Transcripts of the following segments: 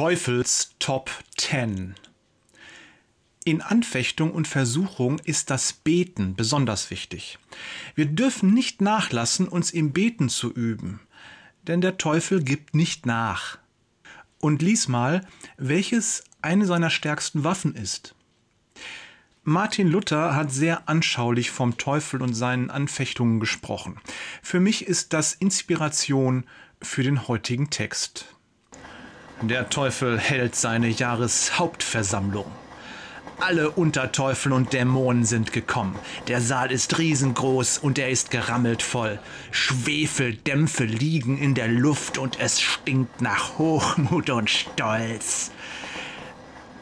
Teufels Top 10 in Anfechtung und Versuchung ist das Beten besonders wichtig. Wir dürfen nicht nachlassen, uns im Beten zu üben, denn der Teufel gibt nicht nach. Und lies mal, welches eine seiner stärksten Waffen ist. Martin Luther hat sehr anschaulich vom Teufel und seinen Anfechtungen gesprochen. Für mich ist das Inspiration für den heutigen Text. Der Teufel hält seine Jahreshauptversammlung. Alle Unterteufel und Dämonen sind gekommen. Der Saal ist riesengroß und er ist gerammelt voll. Schwefeldämpfe liegen in der Luft und es stinkt nach Hochmut und Stolz.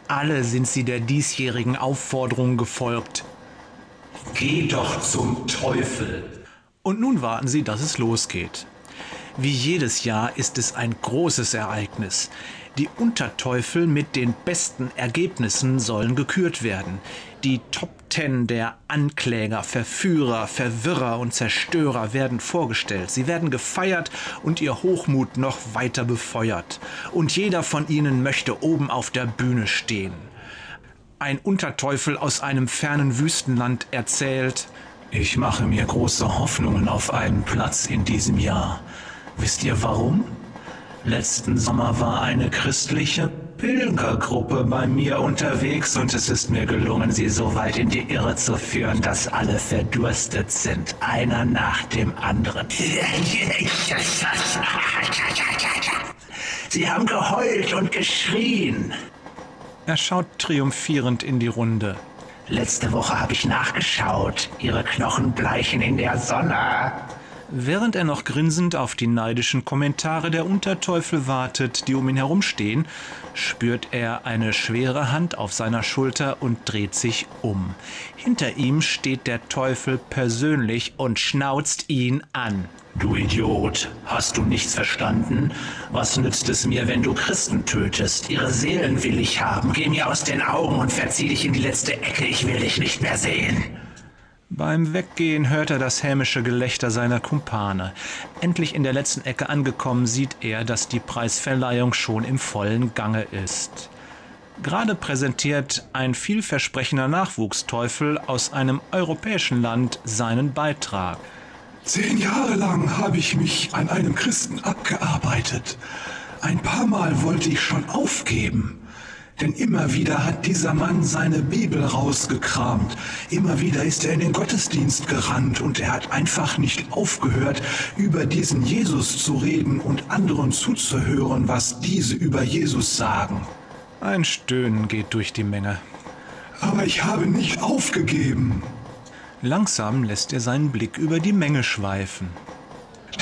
Alle sind sie der diesjährigen Aufforderung gefolgt. Geh doch zum Teufel. Und nun warten sie, dass es losgeht. Wie jedes Jahr ist es ein großes Ereignis. Die Unterteufel mit den besten Ergebnissen sollen gekürt werden. Die Top Ten der Ankläger, Verführer, Verwirrer und Zerstörer werden vorgestellt. Sie werden gefeiert und ihr Hochmut noch weiter befeuert. Und jeder von ihnen möchte oben auf der Bühne stehen. Ein Unterteufel aus einem fernen Wüstenland erzählt, ich mache mir große Hoffnungen auf einen Platz in diesem Jahr. Wisst ihr warum? Letzten Sommer war eine christliche Pilgergruppe bei mir unterwegs und es ist mir gelungen, sie so weit in die Irre zu führen, dass alle verdurstet sind, einer nach dem anderen. Sie haben geheult und geschrien. Er schaut triumphierend in die Runde. Letzte Woche habe ich nachgeschaut. Ihre Knochen bleichen in der Sonne. Während er noch grinsend auf die neidischen Kommentare der Unterteufel wartet, die um ihn herumstehen, spürt er eine schwere Hand auf seiner Schulter und dreht sich um. Hinter ihm steht der Teufel persönlich und schnauzt ihn an. Du Idiot, hast du nichts verstanden? Was nützt es mir, wenn du Christen tötest? Ihre Seelen will ich haben. Geh mir aus den Augen und verzieh dich in die letzte Ecke. Ich will dich nicht mehr sehen. Beim Weggehen hört er das hämische Gelächter seiner Kumpane. Endlich in der letzten Ecke angekommen, sieht er, dass die Preisverleihung schon im vollen Gange ist. Gerade präsentiert ein vielversprechender Nachwuchsteufel aus einem europäischen Land seinen Beitrag. Zehn Jahre lang habe ich mich an einem Christen abgearbeitet. Ein paar Mal wollte ich schon aufgeben. Denn immer wieder hat dieser Mann seine Bibel rausgekramt. Immer wieder ist er in den Gottesdienst gerannt und er hat einfach nicht aufgehört, über diesen Jesus zu reden und anderen zuzuhören, was diese über Jesus sagen. Ein Stöhnen geht durch die Menge. Aber ich habe nicht aufgegeben. Langsam lässt er seinen Blick über die Menge schweifen.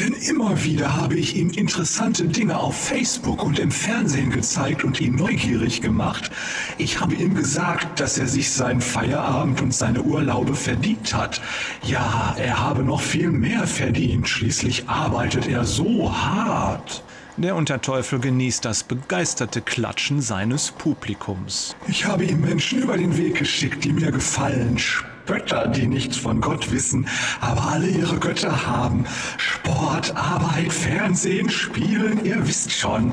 Denn immer wieder habe ich ihm interessante Dinge auf Facebook und im Fernsehen gezeigt und ihn neugierig gemacht. Ich habe ihm gesagt, dass er sich seinen Feierabend und seine Urlaube verdient hat. Ja, er habe noch viel mehr verdient. Schließlich arbeitet er so hart. Der Unterteufel genießt das begeisterte Klatschen seines Publikums. Ich habe ihm Menschen über den Weg geschickt, die mir gefallen. Spötter, die nichts von Gott wissen, aber alle ihre Götter haben. Sport, Arbeit, Fernsehen, Spielen, ihr wisst schon.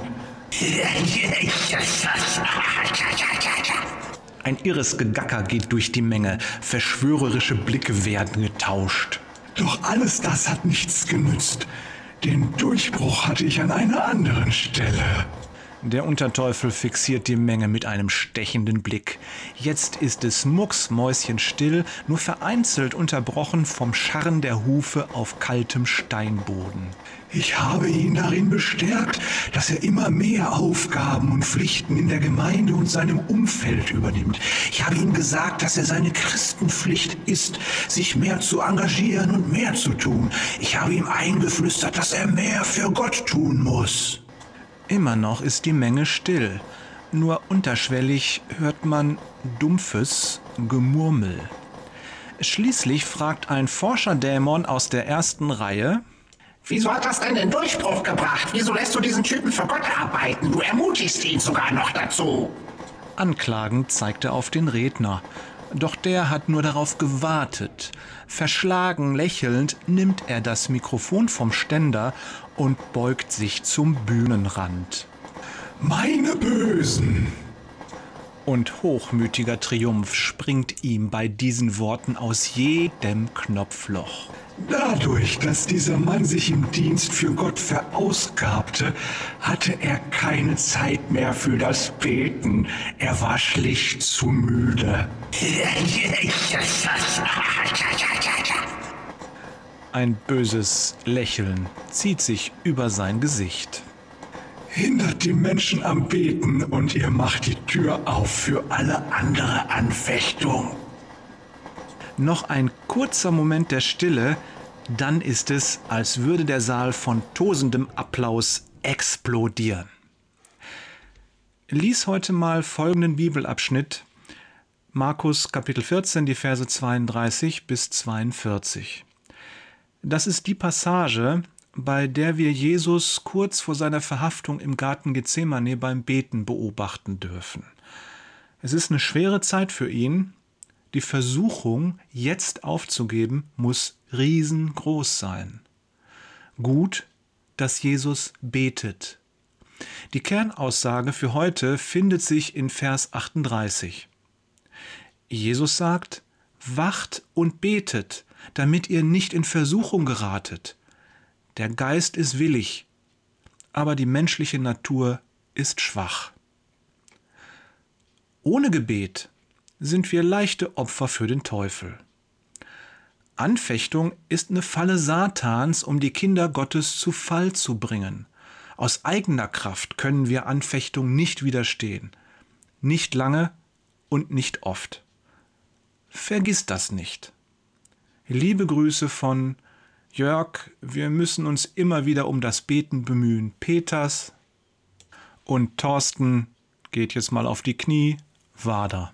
Ein irres Gegacker geht durch die Menge. Verschwörerische Blicke werden getauscht. Doch alles das hat nichts genützt. Den Durchbruch hatte ich an einer anderen Stelle. Der Unterteufel fixiert die Menge mit einem stechenden Blick. Jetzt ist es mucksmäuschenstill, nur vereinzelt unterbrochen vom Scharren der Hufe auf kaltem Steinboden. Ich habe ihn darin bestärkt, dass er immer mehr Aufgaben und Pflichten in der Gemeinde und seinem Umfeld übernimmt. Ich habe ihm gesagt, dass er seine Christenpflicht ist, sich mehr zu engagieren und mehr zu tun. Ich habe ihm eingeflüstert, dass er mehr für Gott tun muss. Immer noch ist die Menge still. Nur unterschwellig hört man dumpfes Gemurmel. Schließlich fragt ein Forscherdämon aus der ersten Reihe, Wieso hat das denn den Durchbruch gebracht? Wieso lässt du diesen Typen für Gott arbeiten? Du ermutigst ihn sogar noch dazu. Anklagend zeigt er auf den Redner. Doch der hat nur darauf gewartet. Verschlagen lächelnd nimmt er das Mikrofon vom Ständer und beugt sich zum Bühnenrand. meine Bösen. Und hochmütiger Triumph springt ihm bei diesen Worten aus jedem Knopfloch. Dadurch, dass dieser Mann sich im Dienst für Gott verausgabte, hatte er keine Zeit mehr für das Beten. Er war schlicht zu müde. Ein böses Lächeln zieht sich über sein Gesicht. Hindert die Menschen am Beten und ihr macht die Tür auf für alle andere Anfechtung. Noch ein kurzer Moment der Stille, dann ist es, als würde der Saal von tosendem Applaus explodieren. Lies heute mal folgenden Bibelabschnitt, Markus Kapitel 14, die Verse 32 bis 42. Das ist die Passage, bei der wir Jesus kurz vor seiner Verhaftung im Garten Gethsemane beim Beten beobachten dürfen. Es ist eine schwere Zeit für ihn, die Versuchung, jetzt aufzugeben, muss riesengroß sein. Gut, dass Jesus betet. Die Kernaussage für heute findet sich in Vers 38. Jesus sagt, Wacht und betet, damit ihr nicht in Versuchung geratet. Der Geist ist willig, aber die menschliche Natur ist schwach. Ohne Gebet sind wir leichte Opfer für den Teufel. Anfechtung ist eine Falle Satans, um die Kinder Gottes zu Fall zu bringen. Aus eigener Kraft können wir Anfechtung nicht widerstehen. Nicht lange und nicht oft. Vergiss das nicht. Liebe Grüße von Jörg, wir müssen uns immer wieder um das Beten bemühen. Peters und Thorsten geht jetzt mal auf die Knie. Wader.